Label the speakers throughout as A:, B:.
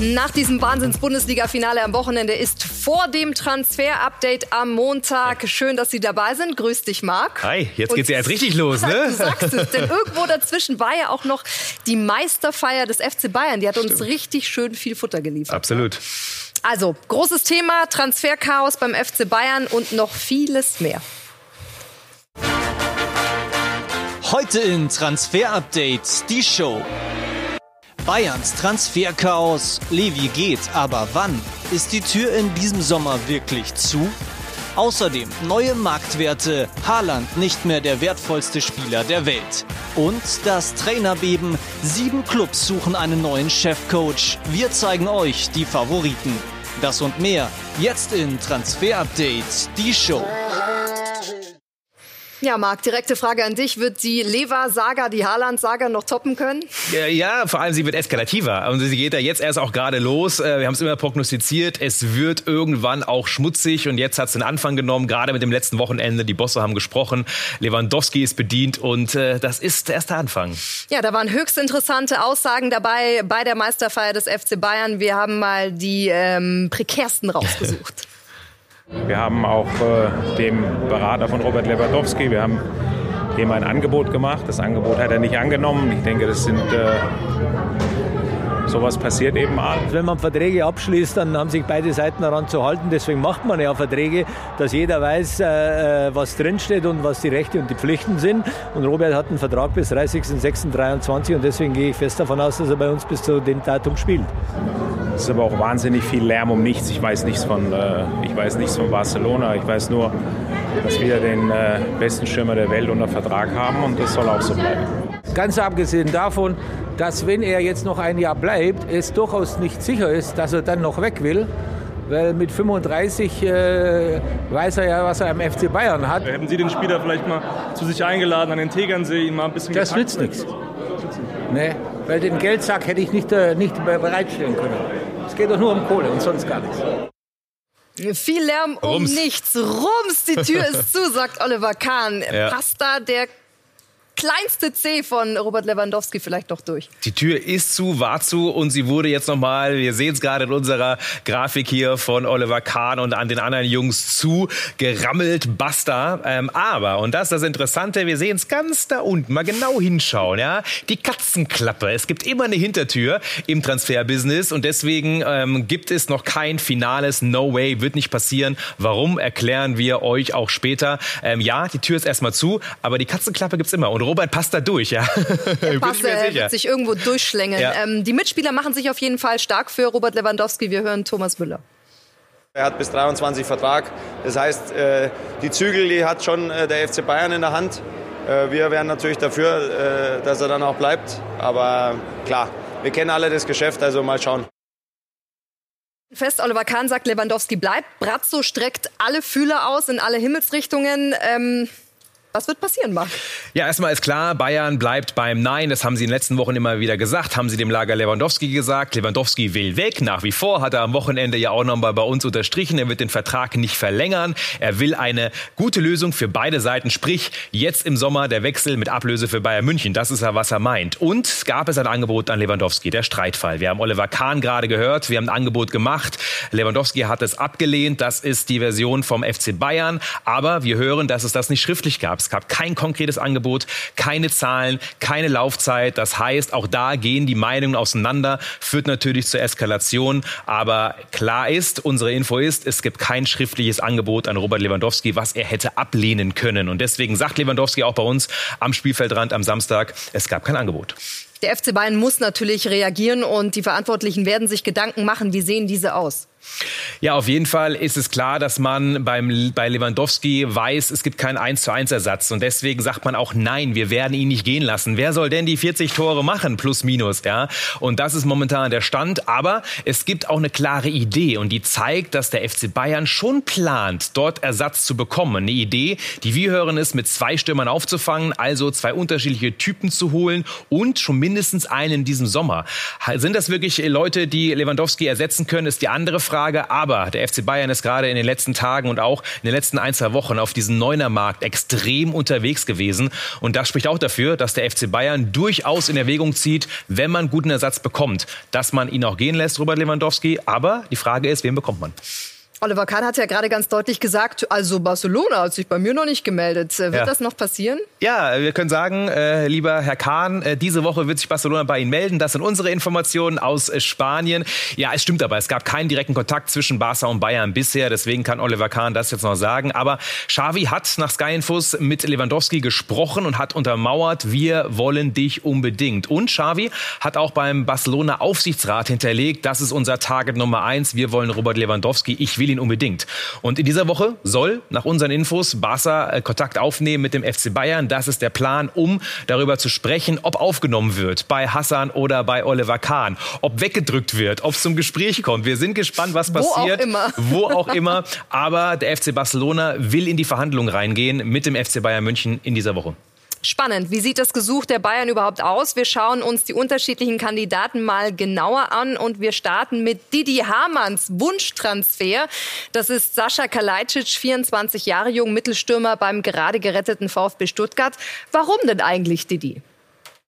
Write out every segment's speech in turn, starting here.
A: Nach diesem Wahnsinns-Bundesliga-Finale am Wochenende ist vor dem Transfer-Update am Montag. Schön, dass Sie dabei sind. Grüß dich, Marc.
B: Hi, jetzt geht's ja erst richtig los, ne?
A: Du sagst es, denn irgendwo dazwischen war ja auch noch die Meisterfeier des FC Bayern. Die hat uns richtig schön viel Futter geliefert.
B: Absolut.
A: Also, großes Thema, Transferchaos beim FC Bayern und noch vieles mehr.
C: Heute in Transfer Update die Show. Bayerns Transferchaos. Levi geht, aber wann? Ist die Tür in diesem Sommer wirklich zu? Außerdem neue Marktwerte. Haaland nicht mehr der wertvollste Spieler der Welt. Und das Trainerbeben. Sieben Clubs suchen einen neuen Chefcoach. Wir zeigen euch die Favoriten. Das und mehr jetzt in Transfer Update, die Show.
A: Ja, Marc, direkte Frage an dich. Wird die Lever-Saga, die Haaland-Saga noch toppen können?
B: Ja, ja, vor allem sie wird eskalativer. Und sie geht ja jetzt erst auch gerade los. Äh, wir haben es immer prognostiziert. Es wird irgendwann auch schmutzig. Und jetzt hat es den Anfang genommen. Gerade mit dem letzten Wochenende. Die Bosse haben gesprochen. Lewandowski ist bedient. Und äh, das ist erst der Anfang.
A: Ja, da waren höchst interessante Aussagen dabei bei der Meisterfeier des FC Bayern. Wir haben mal die ähm, prekärsten rausgesucht.
D: Wir haben auch äh, dem Berater von Robert Lewandowski, wir haben dem ein Angebot gemacht. Das Angebot hat er nicht angenommen. Ich denke, das sind äh, sowas passiert eben mal.
E: Wenn man Verträge abschließt, dann haben sich beide Seiten daran zu halten. Deswegen macht man ja Verträge, dass jeder weiß, äh, äh was drinsteht und was die Rechte und die Pflichten sind. Und Robert hat einen Vertrag bis 30.06.23 und deswegen gehe ich fest davon aus, dass er bei uns bis zu dem Datum spielt.
D: Es ist aber auch wahnsinnig viel Lärm um nichts. Ich weiß nichts von, äh, ich weiß nichts von Barcelona. Ich weiß nur, dass wir den äh, besten Stürmer der Welt unter Vertrag haben und das soll auch so bleiben.
E: Ganz abgesehen davon, dass wenn er jetzt noch ein Jahr bleibt, es durchaus nicht sicher ist, dass er dann noch weg will. Weil mit 35 äh, weiß er ja, was er am FC Bayern hat.
F: Hätten Sie den Spieler vielleicht mal zu sich eingeladen an den Tegernsee, ihn mal ein bisschen
E: Das nützt nichts. Nee, weil den Geldsack hätte ich nicht, äh, nicht bereitstellen können. Es geht doch nur um Kohle und sonst gar nichts.
A: Viel Lärm um Rums. nichts. Rums, die Tür ist zu, sagt Oliver Kahn. Ja. Passt da der kleinste C von Robert Lewandowski vielleicht noch durch.
B: Die Tür ist zu, war zu und sie wurde jetzt nochmal, wir sehen es gerade in unserer Grafik hier von Oliver Kahn und an den anderen Jungs zu, gerammelt, basta. Ähm, aber, und das ist das Interessante, wir sehen es ganz da unten, mal genau hinschauen, ja, die Katzenklappe. Es gibt immer eine Hintertür im Transferbusiness und deswegen ähm, gibt es noch kein finales No Way, wird nicht passieren. Warum, erklären wir euch auch später. Ähm, ja, die Tür ist erstmal zu, aber die Katzenklappe gibt es immer. Und Robert passt da durch, ja.
A: Der passt, äh, wird sich irgendwo durchschlängeln. Ja. Ähm, die Mitspieler machen sich auf jeden Fall stark für Robert Lewandowski. Wir hören Thomas Müller.
G: Er hat bis 23 Vertrag. Das heißt, äh, die Zügel, die hat schon äh, der FC Bayern in der Hand. Wir wären natürlich dafür, dass er dann auch bleibt. Aber klar, wir kennen alle das Geschäft, also mal schauen.
A: Fest, Oliver Kahn sagt, Lewandowski bleibt. Brazzo streckt alle Fühler aus in alle Himmelsrichtungen. Ähm was wird passieren, Marc?
B: Ja, erstmal ist klar, Bayern bleibt beim Nein. Das haben sie in den letzten Wochen immer wieder gesagt. Haben sie dem Lager Lewandowski gesagt. Lewandowski will weg. Nach wie vor hat er am Wochenende ja auch nochmal bei uns unterstrichen. Er wird den Vertrag nicht verlängern. Er will eine gute Lösung für beide Seiten. Sprich, jetzt im Sommer der Wechsel mit Ablöse für Bayern München. Das ist ja, was er meint. Und gab es ein Angebot an Lewandowski, der Streitfall. Wir haben Oliver Kahn gerade gehört. Wir haben ein Angebot gemacht. Lewandowski hat es abgelehnt. Das ist die Version vom FC Bayern. Aber wir hören, dass es das nicht schriftlich gab. Es gab kein konkretes Angebot, keine Zahlen, keine Laufzeit. Das heißt, auch da gehen die Meinungen auseinander, führt natürlich zur Eskalation. Aber klar ist, unsere Info ist, es gibt kein schriftliches Angebot an Robert Lewandowski, was er hätte ablehnen können. Und deswegen sagt Lewandowski auch bei uns am Spielfeldrand am Samstag, es gab kein Angebot.
A: Der FC Bayern muss natürlich reagieren und die Verantwortlichen werden sich Gedanken machen, wie sehen diese aus?
B: Ja, auf jeden Fall ist es klar, dass man beim, bei Lewandowski weiß, es gibt keinen 1 zu 1 Ersatz. Und deswegen sagt man auch nein, wir werden ihn nicht gehen lassen. Wer soll denn die 40 Tore machen? Plus, minus, ja. Und das ist momentan der Stand. Aber es gibt auch eine klare Idee und die zeigt, dass der FC Bayern schon plant, dort Ersatz zu bekommen. Eine Idee, die wir hören, ist, mit zwei Stürmern aufzufangen, also zwei unterschiedliche Typen zu holen und schon mindestens einen in diesem Sommer. Sind das wirklich Leute, die Lewandowski ersetzen können, ist die andere Frage. Frage. Aber der FC Bayern ist gerade in den letzten Tagen und auch in den letzten ein, zwei Wochen auf diesem Neunermarkt extrem unterwegs gewesen. Und das spricht auch dafür, dass der FC Bayern durchaus in Erwägung zieht, wenn man guten Ersatz bekommt, dass man ihn auch gehen lässt, Robert Lewandowski. Aber die Frage ist, wen bekommt man?
A: Oliver Kahn hat ja gerade ganz deutlich gesagt, also Barcelona hat sich bei mir noch nicht gemeldet. Äh, wird ja. das noch passieren?
B: Ja, wir können sagen, äh, lieber Herr Kahn, äh, diese Woche wird sich Barcelona bei Ihnen melden. Das sind unsere Informationen aus äh, Spanien. Ja, es stimmt aber, es gab keinen direkten Kontakt zwischen Barca und Bayern bisher. Deswegen kann Oliver Kahn das jetzt noch sagen. Aber Xavi hat nach Sky Infos mit Lewandowski gesprochen und hat untermauert, wir wollen dich unbedingt. Und Xavi hat auch beim Barcelona Aufsichtsrat hinterlegt, das ist unser Target Nummer eins. Wir wollen Robert Lewandowski. Ich will will ihn unbedingt. Und in dieser Woche soll nach unseren Infos Barca äh, Kontakt aufnehmen mit dem FC Bayern. Das ist der Plan, um darüber zu sprechen, ob aufgenommen wird bei Hassan oder bei Oliver Kahn, ob weggedrückt wird, ob es zum Gespräch kommt. Wir sind gespannt, was passiert.
A: Wo auch immer.
B: Wo auch immer. Aber der FC Barcelona will in die Verhandlungen reingehen mit dem FC Bayern München in dieser Woche.
A: Spannend. Wie sieht das Gesuch der Bayern überhaupt aus? Wir schauen uns die unterschiedlichen Kandidaten mal genauer an und wir starten mit Didi Hamanns Wunschtransfer. Das ist Sascha Kalajdzic, 24 Jahre jung, Mittelstürmer beim gerade geretteten VfB Stuttgart. Warum denn eigentlich Didi?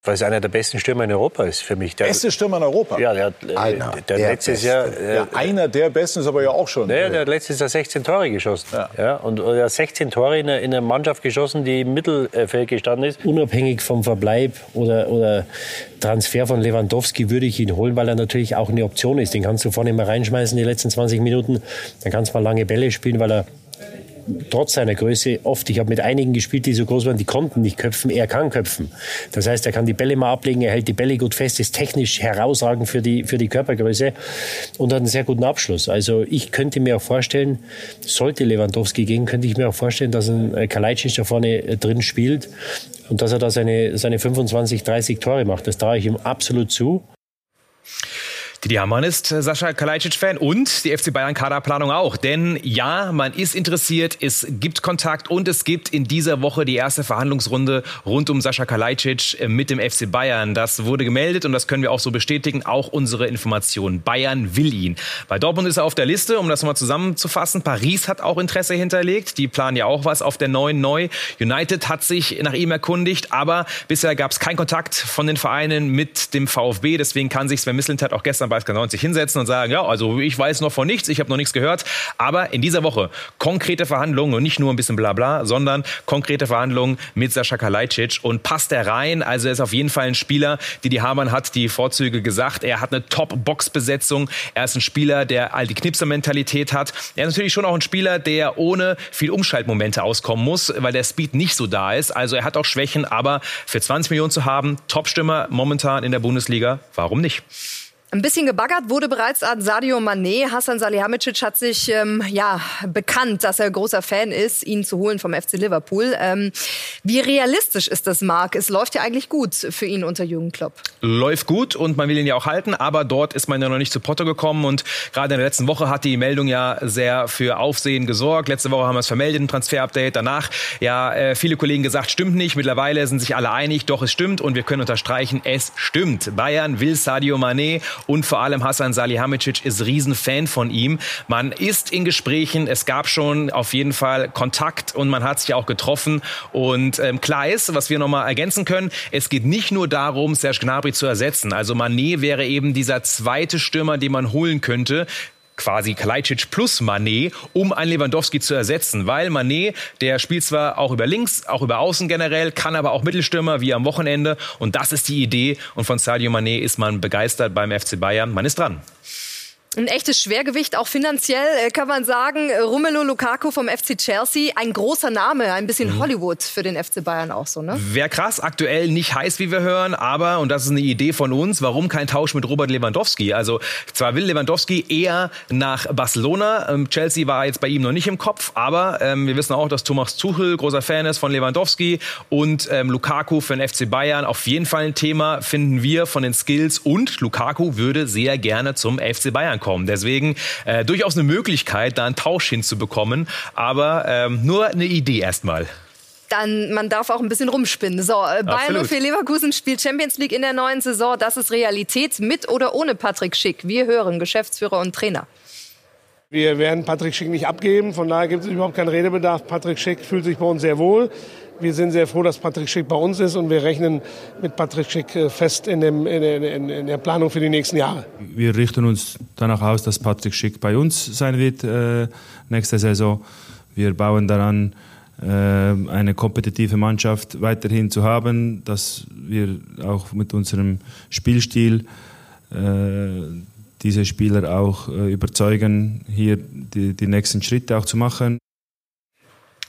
H: Weil es einer der besten Stürmer in Europa ist für mich.
I: Der, Beste Stürmer in Europa?
H: Ja, der,
I: äh, einer
H: der, der letztes Jahr.
I: Äh, ja, einer der Besten ist aber ja auch schon.
H: Naja, der hat letztes Jahr 16 Tore geschossen. Ja. ja und er hat 16 Tore in einer, in einer Mannschaft geschossen, die im Mittelfeld gestanden ist. Unabhängig vom Verbleib oder, oder Transfer von Lewandowski würde ich ihn holen, weil er natürlich auch eine Option ist. Den kannst du vorne mal reinschmeißen, die letzten 20 Minuten. Dann kannst du mal lange Bälle spielen, weil er trotz seiner Größe oft, ich habe mit einigen gespielt, die so groß waren, die konnten nicht köpfen, er kann köpfen. Das heißt, er kann die Bälle mal ablegen, er hält die Bälle gut fest, ist technisch herausragend für die, für die Körpergröße und hat einen sehr guten Abschluss. Also ich könnte mir auch vorstellen, sollte Lewandowski gehen, könnte ich mir auch vorstellen, dass ein Kalajdzic da vorne äh, drin spielt und dass er da seine, seine 25, 30 Tore macht. Das traue ich ihm absolut zu.
B: Didi Hamann ist äh, Sascha Kalajdzic-Fan und die FC Bayern-Kaderplanung auch. Denn ja, man ist interessiert, es gibt Kontakt und es gibt in dieser Woche die erste Verhandlungsrunde rund um Sascha Kalajdzic äh, mit dem FC Bayern. Das wurde gemeldet und das können wir auch so bestätigen. Auch unsere Informationen. Bayern will ihn. Bei Dortmund ist er auf der Liste, um das mal zusammenzufassen. Paris hat auch Interesse hinterlegt. Die planen ja auch was auf der neuen Neu. United hat sich nach ihm erkundigt, aber bisher gab es keinen Kontakt von den Vereinen mit dem VfB. Deswegen kann sich Sven Mislintat auch gestern bei SK90 hinsetzen und sagen, ja, also ich weiß noch von nichts, ich habe noch nichts gehört. Aber in dieser Woche konkrete Verhandlungen und nicht nur ein bisschen Blabla, sondern konkrete Verhandlungen mit Sascha Kalajdzic. Und passt er rein? Also er ist auf jeden Fall ein Spieler, die die Hamann hat die Vorzüge gesagt. Er hat eine Top-Box-Besetzung. Er ist ein Spieler, der all die Knipser-Mentalität hat. Er ist natürlich schon auch ein Spieler, der ohne viel Umschaltmomente auskommen muss, weil der Speed nicht so da ist. Also er hat auch Schwächen, aber für 20 Millionen zu haben, Top-Stürmer momentan in der Bundesliga, warum nicht?
A: Ein bisschen gebaggert wurde bereits an Sadio Mané. Hassan Salihamidzic hat sich ähm, ja bekannt, dass er großer Fan ist, ihn zu holen vom FC Liverpool. Ähm, wie realistisch ist das, Marc? Es läuft ja eigentlich gut für ihn unter Jürgen Klopp.
B: Läuft gut und man will ihn ja auch halten, aber dort ist man ja noch nicht zu Potter gekommen und gerade in der letzten Woche hat die Meldung ja sehr für Aufsehen gesorgt. Letzte Woche haben wir es vermeldet, ein Transfer-Update. Danach ja äh, viele Kollegen gesagt, stimmt nicht. Mittlerweile sind sich alle einig, doch es stimmt und wir können unterstreichen, es stimmt. Bayern will Sadio Mané und vor allem Hassan Salihamidzic ist Riesenfan von ihm. Man ist in Gesprächen, es gab schon auf jeden Fall Kontakt und man hat sich auch getroffen. Und ähm, klar ist, was wir nochmal ergänzen können, es geht nicht nur darum, Serge Gnabry zu ersetzen. Also Mané wäre eben dieser zweite Stürmer, den man holen könnte quasi Kalajdzic plus Manet, um einen Lewandowski zu ersetzen. Weil Manet, der spielt zwar auch über links, auch über außen generell, kann aber auch Mittelstürmer wie am Wochenende. Und das ist die Idee. Und von Sadio Manet ist man begeistert beim FC Bayern. Man ist dran.
A: Ein echtes Schwergewicht, auch finanziell äh, kann man sagen. Romelu Lukaku vom FC Chelsea, ein großer Name, ein bisschen mhm. Hollywood für den FC Bayern auch so, ne?
B: Wäre krass, aktuell nicht heiß, wie wir hören, aber, und das ist eine Idee von uns, warum kein Tausch mit Robert Lewandowski? Also, zwar will Lewandowski eher nach Barcelona, ähm, Chelsea war jetzt bei ihm noch nicht im Kopf, aber ähm, wir wissen auch, dass Thomas Tuchel großer Fan ist von Lewandowski und ähm, Lukaku für den FC Bayern auf jeden Fall ein Thema, finden wir von den Skills und Lukaku würde sehr gerne zum FC Bayern kommen. Deswegen äh, durchaus eine Möglichkeit, da einen Tausch hinzubekommen, aber ähm, nur eine Idee erstmal
A: dann man darf auch ein bisschen rumspinnen. So, äh, Bayern 04 Leverkusen spielt Champions League in der neuen Saison. Das ist Realität mit oder ohne Patrick Schick. Wir hören Geschäftsführer und Trainer.
J: Wir werden Patrick Schick nicht abgeben, von daher gibt es überhaupt keinen Redebedarf. Patrick Schick fühlt sich bei uns sehr wohl. Wir sind sehr froh, dass Patrick Schick bei uns ist und wir rechnen mit Patrick Schick äh, fest in, dem, in, in, in der Planung für die nächsten Jahre.
K: Wir richten uns danach aus, dass Patrick Schick bei uns sein wird äh, nächste Saison. Wir bauen daran, äh, eine kompetitive Mannschaft weiterhin zu haben, dass wir auch mit unserem Spielstil äh, diese Spieler auch äh, überzeugen, hier die, die nächsten Schritte auch zu machen.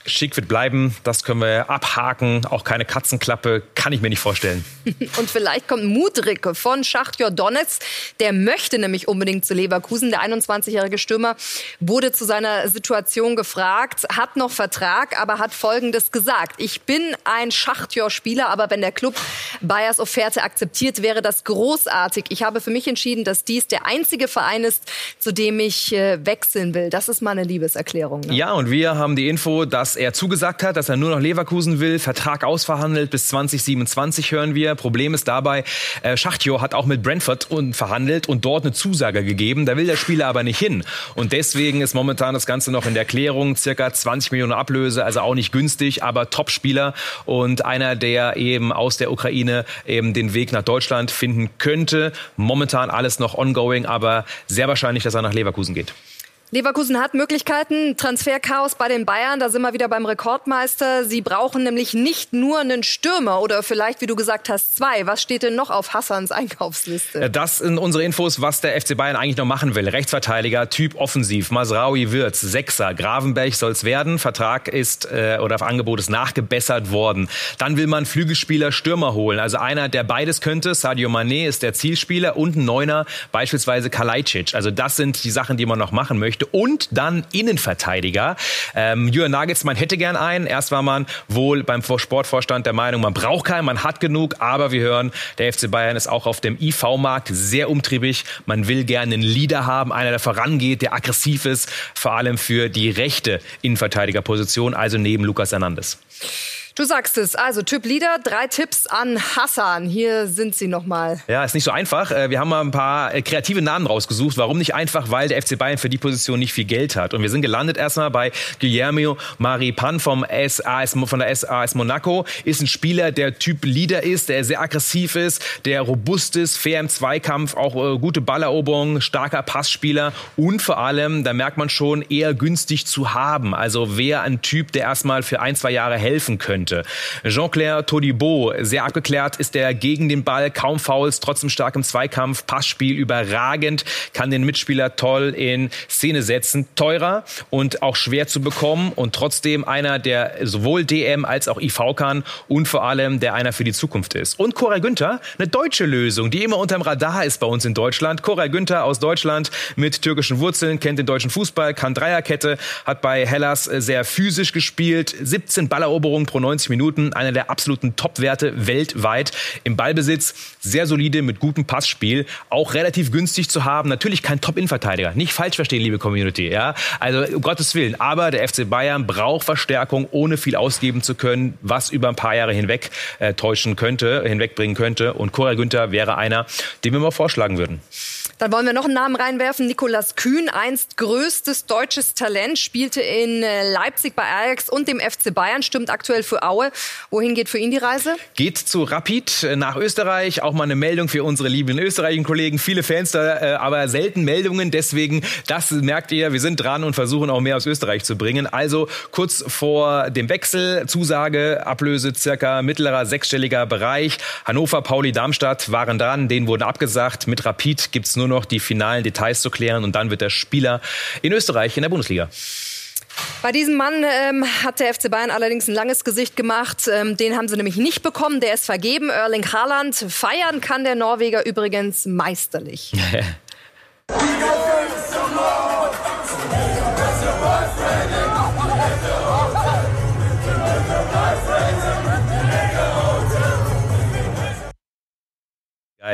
B: Schick wird bleiben, das können wir abhaken. Auch keine Katzenklappe, kann ich mir nicht vorstellen.
A: Und vielleicht kommt Mudrik von Schachtjor Donetsk. Der möchte nämlich unbedingt zu Leverkusen. Der 21-jährige Stürmer wurde zu seiner Situation gefragt, hat noch Vertrag, aber hat Folgendes gesagt. Ich bin ein Schachtjor-Spieler, aber wenn der Club Bayers Offerte akzeptiert, wäre das großartig. Ich habe für mich entschieden, dass dies der einzige Verein ist, zu dem ich äh, wechseln will. Das ist meine Liebeserklärung.
B: Ne? Ja, und wir haben die Info, dass er zugesagt hat, dass er nur noch Leverkusen will. Vertrag ausverhandelt bis 2027 hören wir. Problem ist dabei, äh, Schachtjo hat auch mit Brentford verhandelt und dort eine Zusage gegeben. Da will der Spieler aber nicht hin. Und deswegen ist momentan das Ganze noch in der Klärung. Circa 20 Millionen Ablöse, also auch nicht günstig, aber Top-Spieler und einer, der eben aus der Ukraine eben den Weg nach Deutschland finden könnte. Momentan alles noch ongoing, aber sehr wahrscheinlich, dass er nach Leverkusen geht.
A: Leverkusen hat Möglichkeiten. Transferchaos bei den Bayern, da sind wir wieder beim Rekordmeister. Sie brauchen nämlich nicht nur einen Stürmer oder vielleicht, wie du gesagt hast, zwei. Was steht denn noch auf Hassans Einkaufsliste?
B: Das sind unsere Infos, was der FC Bayern eigentlich noch machen will. Rechtsverteidiger, Typ offensiv, Masraui Wirtz, Sechser, Gravenberg soll es werden. Vertrag ist äh, oder Angebot ist nachgebessert worden. Dann will man Flügelspieler, Stürmer holen. Also einer, der beides könnte. Sadio Mané ist der Zielspieler und ein Neuner, beispielsweise Kalajdzic. Also das sind die Sachen, die man noch machen möchte möchte. Und dann Innenverteidiger. Ähm, Jürgen Nagelsmann hätte gern einen. Erst war man wohl beim Sportvorstand der Meinung, man braucht keinen, man hat genug. Aber wir hören, der FC Bayern ist auch auf dem IV-Markt sehr umtriebig. Man will gerne einen Leader haben, einer, der vorangeht, der aggressiv ist, vor allem für die rechte Innenverteidigerposition, also neben Lukas Hernandez.
A: Du sagst es. Also Typ Leader, drei Tipps an Hassan. Hier sind sie nochmal.
B: Ja, ist nicht so einfach. Äh, wir haben mal ein paar äh, kreative Namen rausgesucht. Warum nicht einfach? Weil der FC Bayern für die Position nicht viel Geld hat. Und wir sind gelandet erstmal bei Guillermo Maripan vom SAS, von der SAS Monaco. Ist ein Spieler, der Typ Leader ist, der sehr aggressiv ist, der robust ist, fair im Zweikampf, auch äh, gute Balleroberung, starker Passspieler und vor allem, da merkt man schon, eher günstig zu haben. Also wer ein Typ, der erstmal für ein, zwei Jahre helfen könnte könnte. Jean-Claire Todibo, sehr abgeklärt ist er gegen den Ball, kaum Fouls, trotzdem stark im Zweikampf, Passspiel überragend, kann den Mitspieler toll in Szene setzen, teurer und auch schwer zu bekommen und trotzdem einer, der sowohl DM als auch IV kann und vor allem der einer für die Zukunft ist. Und Cora Günther, eine deutsche Lösung, die immer unterm Radar ist bei uns in Deutschland. Cora Günther aus Deutschland mit türkischen Wurzeln, kennt den deutschen Fußball, kann Dreierkette, hat bei Hellas sehr physisch gespielt, 17 Balleroberungen pro 90 90 Minuten, einer der absoluten Top-Werte weltweit im Ballbesitz, sehr solide mit gutem Passspiel, auch relativ günstig zu haben. Natürlich kein Top-In-Verteidiger, nicht falsch verstehen, liebe Community, ja. Also um Gottes Willen, aber der FC Bayern braucht Verstärkung, ohne viel ausgeben zu können, was über ein paar Jahre hinweg äh, täuschen könnte, hinwegbringen könnte. Und Cora Günther wäre einer, den wir mal vorschlagen würden.
A: Dann wollen wir noch einen Namen reinwerfen. Nikolas Kühn, einst größtes deutsches Talent, spielte in äh, Leipzig bei Ajax und dem FC Bayern, stimmt aktuell für Aue. Wohin geht für ihn die Reise?
B: Geht zu Rapid äh, nach Österreich. Auch mal eine Meldung für unsere lieben österreichischen Kollegen. Viele Fans da, äh, aber selten Meldungen. Deswegen, das merkt ihr, wir sind dran und versuchen auch mehr aus Österreich zu bringen. Also kurz vor dem Wechsel, Zusage, Ablöse circa mittlerer sechsstelliger Bereich. Hannover, Pauli, Darmstadt waren dran. Denen wurde abgesagt. Mit Rapid gibt's nur nur noch die finalen Details zu klären und dann wird der Spieler in Österreich in der Bundesliga.
A: Bei diesem Mann ähm, hat der FC Bayern allerdings ein langes Gesicht gemacht. Ähm, den haben sie nämlich nicht bekommen. Der ist vergeben. Erling Haaland. Feiern kann der Norweger übrigens meisterlich.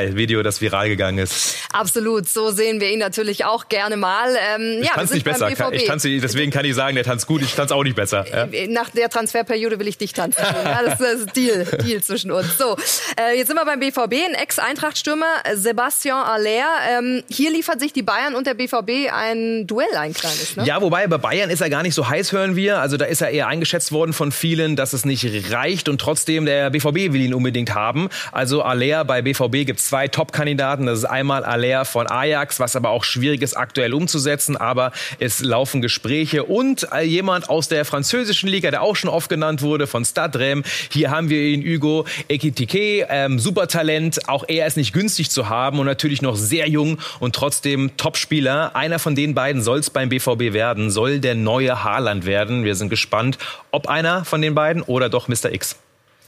B: geil, Video, das viral gegangen ist.
A: Absolut, so sehen wir ihn natürlich auch gerne mal. Ähm,
B: ich
A: ja,
B: tanze nicht besser, ich tanze, deswegen kann ich sagen, der tanzt gut, ich tanze auch nicht besser. Ja?
A: Nach der Transferperiode will ich dich tanzen. ja, das ist Deal, Deal zwischen uns. So, äh, jetzt sind wir beim BVB, ein Ex-Eintracht-Stürmer, Sebastian Aller. Ähm, hier liefert sich die Bayern und der BVB ein Duell, ein kleines. Ne?
B: Ja, wobei bei Bayern ist er gar nicht so heiß, hören wir. Also da ist er eher eingeschätzt worden von vielen, dass es nicht reicht und trotzdem der BVB will ihn unbedingt haben. Also Aller bei BVB gibt es zwei Top-Kandidaten. Das ist einmal Aller von Ajax, was aber auch schwierig ist aktuell umzusetzen, aber es laufen Gespräche und jemand aus der französischen Liga, der auch schon oft genannt wurde, von Stade Reims. Hier haben wir ihn, Hugo Ekitike, ähm, Supertalent. Auch er ist nicht günstig zu haben und natürlich noch sehr jung und trotzdem Topspieler. Einer von den beiden soll es beim BVB werden, soll der neue Haaland werden. Wir sind gespannt, ob einer von den beiden oder doch Mr. X.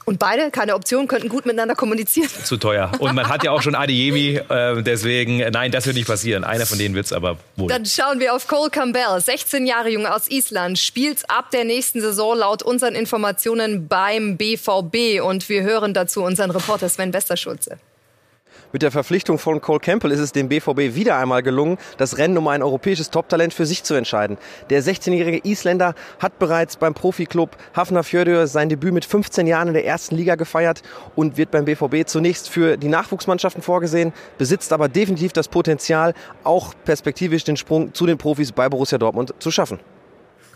A: Und beide, keine Option, könnten gut miteinander kommunizieren.
B: Zu teuer. Und man hat ja auch schon Adeyemi, äh, deswegen, nein, das wird nicht passieren. Einer von denen wird es aber wohl.
A: Dann schauen wir auf Cole Campbell, 16 Jahre jung aus Island, spielt ab der nächsten Saison laut unseren Informationen beim BVB. Und wir hören dazu unseren Reporter Sven Westerschulze.
L: Mit der Verpflichtung von Cole Campbell ist es dem BVB wieder einmal gelungen, das Rennen um ein europäisches Toptalent für sich zu entscheiden. Der 16-jährige Isländer hat bereits beim Profiklub Hafnarfjörður sein Debüt mit 15 Jahren in der ersten Liga gefeiert und wird beim BVB zunächst für die Nachwuchsmannschaften vorgesehen, besitzt aber definitiv das Potenzial, auch perspektivisch den Sprung zu den Profis bei Borussia Dortmund zu schaffen.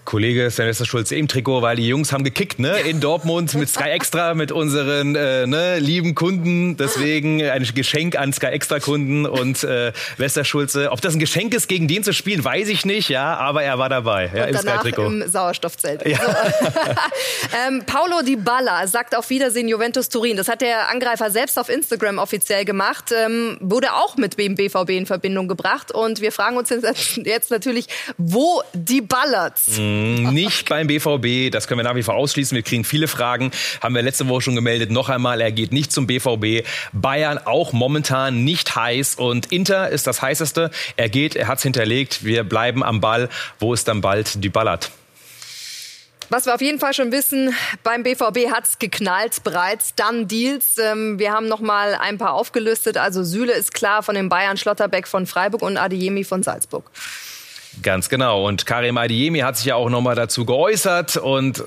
B: Kollege Sylvester Schulze im Trikot, weil die Jungs haben gekickt, ne? In Dortmund mit Sky Extra, mit unseren äh, ne, lieben Kunden. Deswegen ein Geschenk an Sky Extra Kunden und äh, Lester Schulze. Ob das ein Geschenk ist, gegen den zu spielen, weiß ich nicht, ja, aber er war dabei. Ja,
A: und
B: im
A: danach
B: Sky-Trikot.
A: im Sauerstoffzelt. Ja. So. ähm, Paulo Di Balla sagt auf Wiedersehen Juventus Turin. Das hat der Angreifer selbst auf Instagram offiziell gemacht. Ähm, wurde auch mit dem BVB in Verbindung gebracht. Und wir fragen uns jetzt natürlich, wo die ballert.
B: Mhm. Nicht beim BVB, das können wir nach wie vor ausschließen. Wir kriegen viele Fragen, haben wir letzte Woche schon gemeldet. Noch einmal, er geht nicht zum BVB. Bayern auch momentan nicht heiß und Inter ist das heißeste. Er geht, er hat es hinterlegt. Wir bleiben am Ball. Wo ist dann bald die Ballert?
A: Was wir auf jeden Fall schon wissen, beim BVB hat es geknallt bereits. Dann Deals. Ähm, wir haben noch mal ein paar aufgelistet. Also Süle ist klar von den Bayern, Schlotterbeck von Freiburg und Adeyemi von Salzburg.
B: Ganz genau. Und Karim Adiemi hat sich ja auch nochmal dazu geäußert und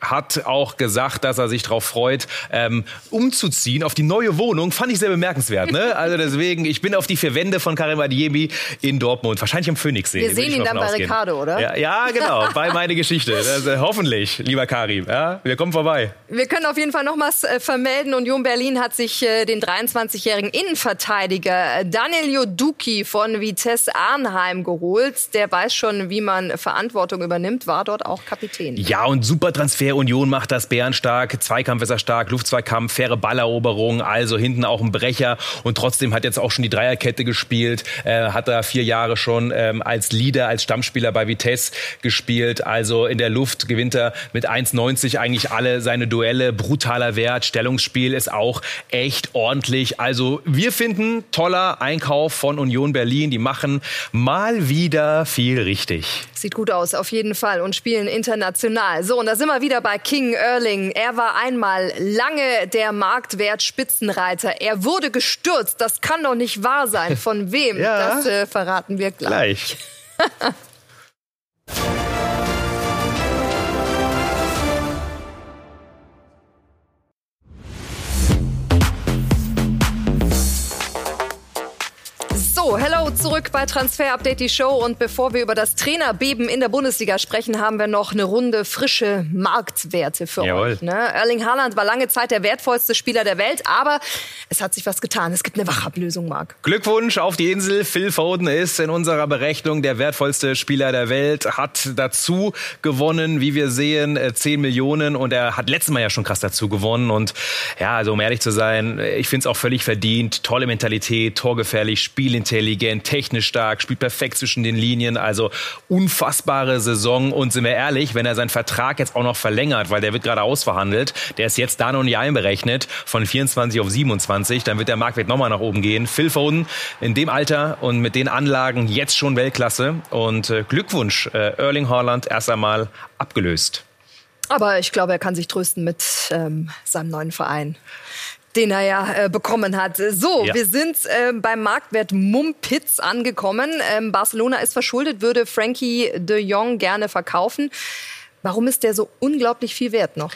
B: hat auch gesagt, dass er sich darauf freut, ähm, umzuziehen auf die neue Wohnung. Fand ich sehr bemerkenswert. Ne? Also deswegen, ich bin auf die vier Wände von Karim Adiemi in Dortmund, wahrscheinlich am Phoenixsee.
A: Wir sehen ihn dann bei Ricardo, oder?
B: Ja, ja genau, bei meine Geschichte. Also, hoffentlich, lieber Karim. Ja, wir kommen vorbei.
A: Wir können auf jeden Fall nochmals äh, vermelden. Union Berlin hat sich äh, den 23-jährigen Innenverteidiger äh, Daniel Joduki von Vitesse Arnheim geholt. Der weiß schon, wie man Verantwortung übernimmt, war dort auch Kapitän.
B: Ja, und super Transfer der Union macht das bärenstark, Zweikampf ist er stark, Luftzweikampf, faire Balleroberung, also hinten auch ein Brecher. Und trotzdem hat jetzt auch schon die Dreierkette gespielt, äh, hat er vier Jahre schon ähm, als Leader, als Stammspieler bei Vitesse gespielt, also in der Luft gewinnt er mit 1,90 eigentlich alle seine Duelle, brutaler Wert, Stellungsspiel ist auch echt ordentlich, also wir finden toller Einkauf von Union Berlin, die machen mal wieder viel richtig.
A: Sieht gut aus, auf jeden Fall und spielen international. So, und da sind wir wieder bei King Erling. Er war einmal lange der Marktwert-Spitzenreiter. Er wurde gestürzt. Das kann doch nicht wahr sein. Von wem?
B: Ja.
A: Das äh, verraten wir gleich.
B: Gleich.
A: So, hello zurück bei Transfer Update die Show und bevor wir über das Trainerbeben in der Bundesliga sprechen, haben wir noch eine Runde frische Marktwerte für
B: Jawohl.
A: euch. Ne? Erling Haaland war lange Zeit der wertvollste Spieler der Welt, aber es hat sich was getan. Es gibt eine Wachablösung, Marc.
B: Glückwunsch auf die Insel. Phil Foden ist in unserer Berechnung der wertvollste Spieler der Welt, hat dazu gewonnen, wie wir sehen, äh, 10 Millionen und er hat letztes Mal ja schon krass dazu gewonnen und ja, also um ehrlich zu sein, ich finde es auch völlig verdient. Tolle Mentalität, torgefährlich, spielintelligent intelligent, technisch stark, spielt perfekt zwischen den Linien. Also unfassbare Saison. Und sind wir ehrlich, wenn er seinen Vertrag jetzt auch noch verlängert, weil der wird gerade ausverhandelt, der ist jetzt da noch nicht einberechnet, von 24 auf 27, dann wird der Marktwert nochmal nach oben gehen. Phil Foden in dem Alter und mit den Anlagen jetzt schon Weltklasse. Und äh, Glückwunsch, äh, Erling Haaland erst einmal abgelöst.
A: Aber ich glaube, er kann sich trösten mit ähm, seinem neuen Verein. Den er ja äh, bekommen hat. So,
B: Ja.
A: wir sind äh, beim Marktwert Mumpitz angekommen. Ähm, Barcelona ist verschuldet, würde Frankie de Jong gerne verkaufen. Warum ist der so unglaublich viel wert noch?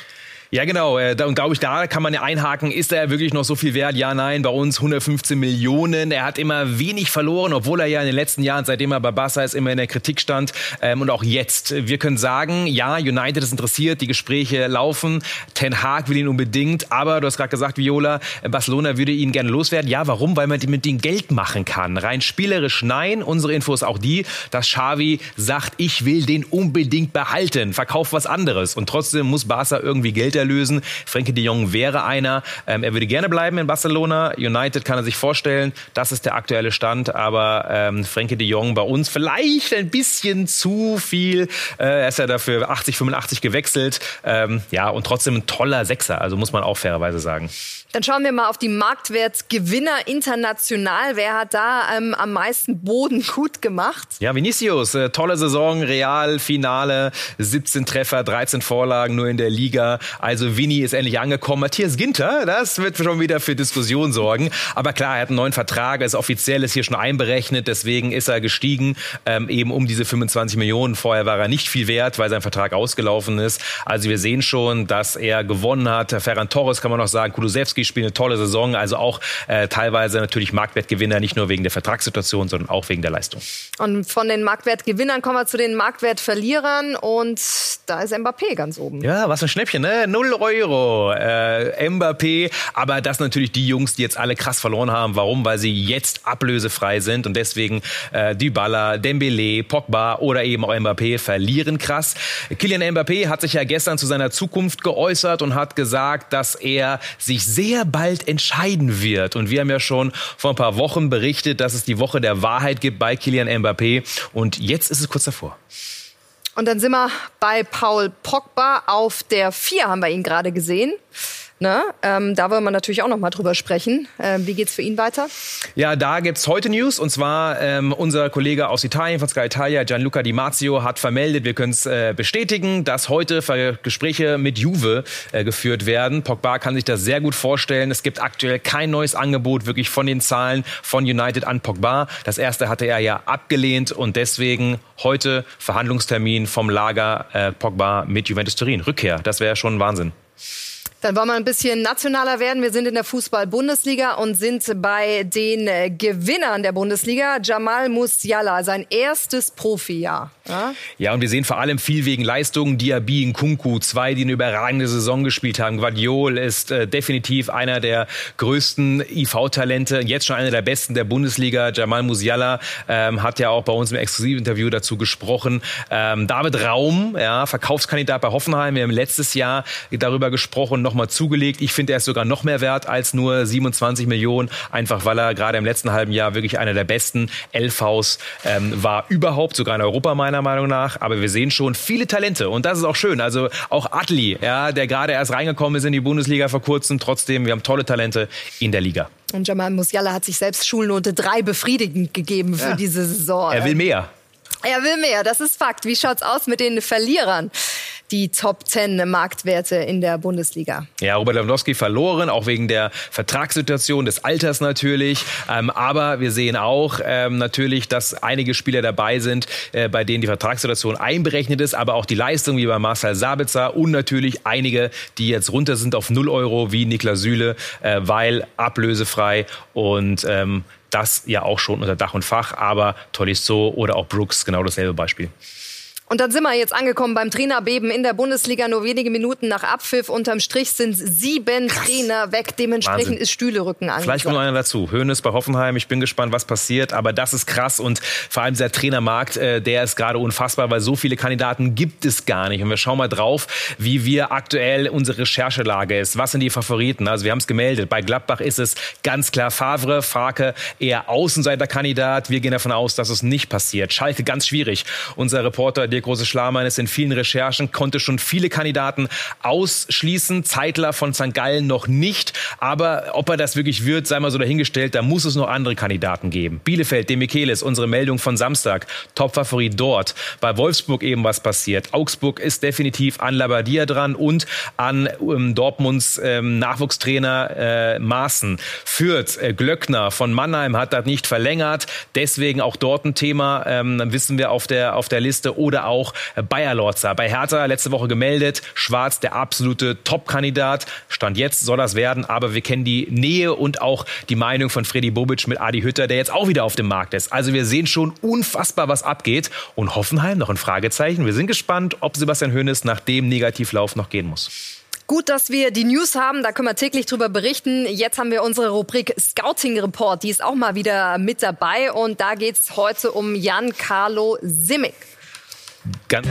B: Ja, genau. Äh, Und glaube ich, da kann man ja einhaken, ist er wirklich noch so viel wert? Ja, nein, bei uns 115 Millionen. Er hat immer wenig verloren, obwohl er ja in den letzten Jahren, seitdem er bei Barca ist, immer in der Kritik stand. Ähm, Und auch jetzt. Wir können sagen, ja, United ist interessiert, die Gespräche laufen. Ten Hag will ihn unbedingt, aber du hast gerade gesagt, Viola, Barcelona würde ihn gerne loswerden. Ja, warum? Weil man mit ihm Geld machen kann. Rein spielerisch nein. Unsere Info ist auch die, dass Xavi sagt, ich will den unbedingt behalten. Verkauf was anderes. Und trotzdem muss Barca irgendwie Geld erlösen. Frenkie de Jong wäre einer. Ähm, er würde gerne bleiben in Barcelona. United kann er sich vorstellen. Das ist der aktuelle Stand. Aber ähm, Frenkie de Jong bei uns vielleicht ein bisschen zu viel. Äh, er ist ja dafür 80, 85 gewechselt. Ähm, ja, und trotzdem ein toller Sechser. Also muss man auch fairerweise sagen.
A: Dann schauen wir mal auf die Marktwertgewinner international. Wer hat da ähm, am meisten Boden gut gemacht?
B: Ja, Vinicius, äh, tolle Saison, Real, Finale, 17 Treffer, 13 Vorlagen nur in der Liga. Also Vini ist endlich angekommen. Matthias Ginter, das wird schon wieder für Diskussion sorgen. Aber klar, er hat einen neuen Vertrag, ist offiziell, ist hier schon einberechnet, deswegen ist er gestiegen, ähm, eben um diese 25 Millionen. Vorher war er nicht viel wert, weil sein Vertrag ausgelaufen ist. Also wir sehen schon, dass er gewonnen hat. Ferran Torres kann man noch sagen, Kulusewski spielt eine tolle Saison, also auch äh, teilweise natürlich Marktwertgewinner, nicht nur wegen der Vertragssituation, sondern auch wegen der Leistung.
A: Und von den Marktwertgewinnern kommen wir zu den Marktwertverlierern. Und da ist Mbappé ganz oben.
B: Ja, was ein Schnäppchen, ne? Null Euro. Äh, Mbappé, aber das natürlich die Jungs, die jetzt alle krass verloren haben. Warum? Weil sie jetzt ablösefrei sind und deswegen äh, Dybala, Dembele, Pogba oder eben auch Mbappé verlieren krass. Kylian Mbappé hat sich ja gestern zu seiner Zukunft geäußert und hat gesagt, dass er sich sehr bald entscheiden wird. Und wir haben ja schon vor ein paar Wochen berichtet, dass es die Woche der Wahrheit gibt bei Kylian Mbappé. Und jetzt ist es kurz davor.
A: Und dann sind wir bei Paul Pogba auf der 4, haben wir ihn gerade gesehen. Ne? Ähm, da wollen wir natürlich auch noch mal drüber sprechen. Ähm, wie geht's für ihn weiter?
B: Ja, da gibt's heute News und zwar ähm, unser Kollege aus Italien von Sky Italia, Gianluca Di Marzio, hat vermeldet, wir können es äh, bestätigen, dass heute Gespräche mit Juve äh, geführt werden. Pogba kann sich das sehr gut vorstellen. Es gibt aktuell kein neues Angebot wirklich von den Zahlen von United an Pogba. Das erste hatte er ja abgelehnt und deswegen heute Verhandlungstermin vom Lager äh, Pogba mit Juventus Turin. Rückkehr, das wäre schon Wahnsinn.
A: Dann wollen wir ein bisschen nationaler werden. Wir sind in der Fußball-Bundesliga und sind bei den äh, Gewinnern der Bundesliga. Jamal Musiala, sein erstes Profijahr. Ja?
B: Ja, und wir sehen vor allem viel wegen Leistungen. Diaby, Nkunku, zwei, die eine überragende Saison gespielt haben. Guardiol ist äh, definitiv einer der größten IV-Talente, jetzt schon einer der besten der Bundesliga. Jamal Musiala ähm, hat ja auch bei uns im Exklusivinterview dazu gesprochen. Ähm, David Raum, ja, Verkaufskandidat bei Hoffenheim. Wir haben letztes Jahr darüber gesprochen, nochmal zugelegt. Ich finde, er ist sogar noch mehr wert als nur 27 Millionen, einfach weil er gerade im letzten halben Jahr wirklich einer der besten LVs ähm, war überhaupt, sogar in Europa meiner Meinung nach. Aber wir sehen schon viele Talente und das ist auch schön. Also auch Adli, ja, der gerade erst reingekommen ist in die Bundesliga vor kurzem. Trotzdem, wir haben tolle Talente in der Liga.
A: Und Jamal Musiala hat sich selbst Schulnote 3 befriedigend gegeben für
B: Ja.
A: diese Saison.
B: Er will mehr.
A: Er will mehr, das ist Fakt. Wie schaut's aus mit den Verlierern? Die Top 10 Marktwerte in der Bundesliga.
B: Ja, Robert Lewandowski verloren, auch wegen der Vertragssituation des Alters natürlich. Ähm, aber wir sehen auch ähm, natürlich, dass einige Spieler dabei sind, äh, bei denen die Vertragssituation einberechnet ist, aber auch die Leistung wie bei Marcel Sabitzer und natürlich einige, die jetzt runter sind auf 0 Euro, wie Niklas Süle, äh, weil ablösefrei und ähm, das ja auch schon unter Dach und Fach, aber Tolisso oder auch Brooks, genau dasselbe Beispiel.
A: Und dann sind wir jetzt angekommen beim Trainerbeben in der Bundesliga. Nur wenige Minuten nach Abpfiff. Unterm Strich sind sieben Trainer weg. Dementsprechend
B: Wahnsinn.
A: ist Stühlerücken
B: Vielleicht
A: angesagt.
B: nur einer dazu. Hönes bei Hoffenheim. Ich bin gespannt, was passiert. Aber das ist krass. Und vor allem dieser Trainermarkt, äh, der ist gerade unfassbar, weil so viele Kandidaten gibt es gar nicht. Und wir schauen mal drauf, wie wir aktuell unsere Recherchelage ist. Was sind die Favoriten? Also wir haben es gemeldet. Bei Gladbach ist es ganz klar Favre, Farke eher Außenseiterkandidat. Wir gehen davon aus, dass es nicht passiert. Schalke ganz schwierig. Unser Reporter Dirk Große Schlamann ist in vielen Recherchen, konnte schon viele Kandidaten ausschließen. Zeitler von St. Gallen noch nicht. Aber ob er das wirklich wird, sei mal so dahingestellt, da muss es noch andere Kandidaten geben. Bielefeld, Demichelis, unsere Meldung von Samstag, Topfavorit dort. Bei Wolfsburg eben was passiert. Augsburg ist definitiv an Labadia dran und an ähm, Dortmunds ähm, Nachwuchstrainer äh, Maaßen. Fürth, äh, Glöckner von Mannheim hat das nicht verlängert. Deswegen auch dort ein Thema, ähm, wissen wir auf der, auf der Liste. Oder auch Bayer Lorzer. Bei Hertha letzte Woche gemeldet. Schwarz, der absolute Top-Kandidat. Stand jetzt soll das werden. Aber wir kennen die Nähe und auch die Meinung von Freddy Bobic mit Adi Hütter, der jetzt auch wieder auf dem Markt ist. Also wir sehen schon unfassbar, was abgeht. Und Hoffenheim noch ein Fragezeichen. Wir sind gespannt, ob Sebastian Hoeneß nach dem Negativlauf noch gehen muss.
A: Gut, dass wir die News haben, da können wir täglich drüber berichten. Jetzt haben wir unsere Rubrik Scouting Report, die ist auch mal wieder mit dabei und da geht es heute um Jan Carlo Simic.
B: Ganz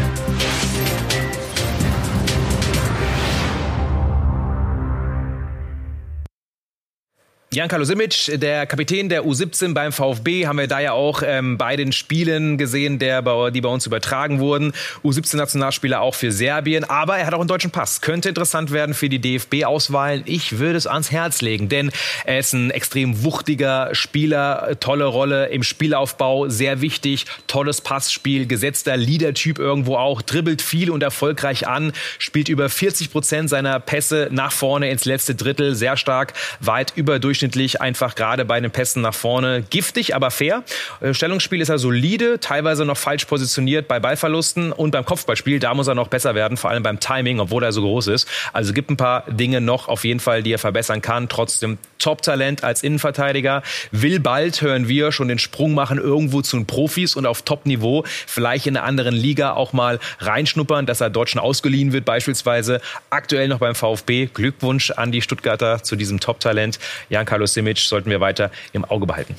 B: Jan-Carlo Simic, der Kapitän der U17 beim VfB, haben wir da ja auch ähm, bei den Spielen gesehen, der, die bei uns übertragen wurden. U17-Nationalspieler auch für Serbien, aber er hat auch einen deutschen Pass. Könnte interessant werden für die DFB-Auswahlen. Ich würde es ans Herz legen, denn er ist ein extrem wuchtiger Spieler, tolle Rolle im Spielaufbau, sehr wichtig, tolles Passspiel, gesetzter Leader-Typ irgendwo auch, dribbelt viel und erfolgreich an, spielt über 40 Prozent seiner Pässe nach vorne ins letzte Drittel, sehr stark, weit über Durchschnitt durchschnittlich einfach gerade bei den Pässen nach vorne giftig, aber fair. Äh, Stellungsspiel ist er solide, teilweise noch falsch positioniert bei Ballverlusten und beim Kopfballspiel, da muss er noch besser werden, vor allem beim Timing, obwohl er so groß ist. Also gibt ein paar Dinge noch auf jeden Fall, die er verbessern kann. Trotzdem Top-Talent als Innenverteidiger. Will bald, hören wir, schon den Sprung machen irgendwo zu den Profis und auf Top-Niveau, vielleicht in einer anderen Liga auch mal reinschnuppern, dass er dort schon ausgeliehen wird beispielsweise. Aktuell noch beim VfB. Glückwunsch an die Stuttgarter zu diesem Top-Talent. Jan Carlos Simic sollten wir weiter im Auge behalten.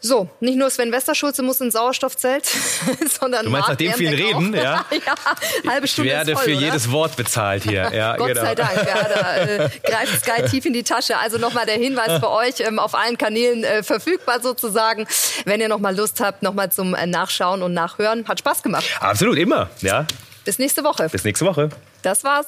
A: So, nicht nur Sven Westerschulze muss ins Sauerstoffzelt, sondern
B: Du meinst nach dem vielen Reden, ja?
A: ja? Halbe Stunde
B: Ich werde
A: voll,
B: für
A: oder?
B: jedes Wort bezahlt hier. Ja,
A: Gott
B: genau.
A: sei Dank, ja, da äh, greift Sky tief in die Tasche. Also nochmal der Hinweis für euch, ähm, auf allen Kanälen äh, verfügbar sozusagen. Wenn ihr nochmal Lust habt, nochmal zum äh, Nachschauen und Nachhören. Hat Spaß gemacht.
B: Absolut, immer. Ja.
A: Bis nächste Woche.
B: Bis nächste Woche.
A: Das war's.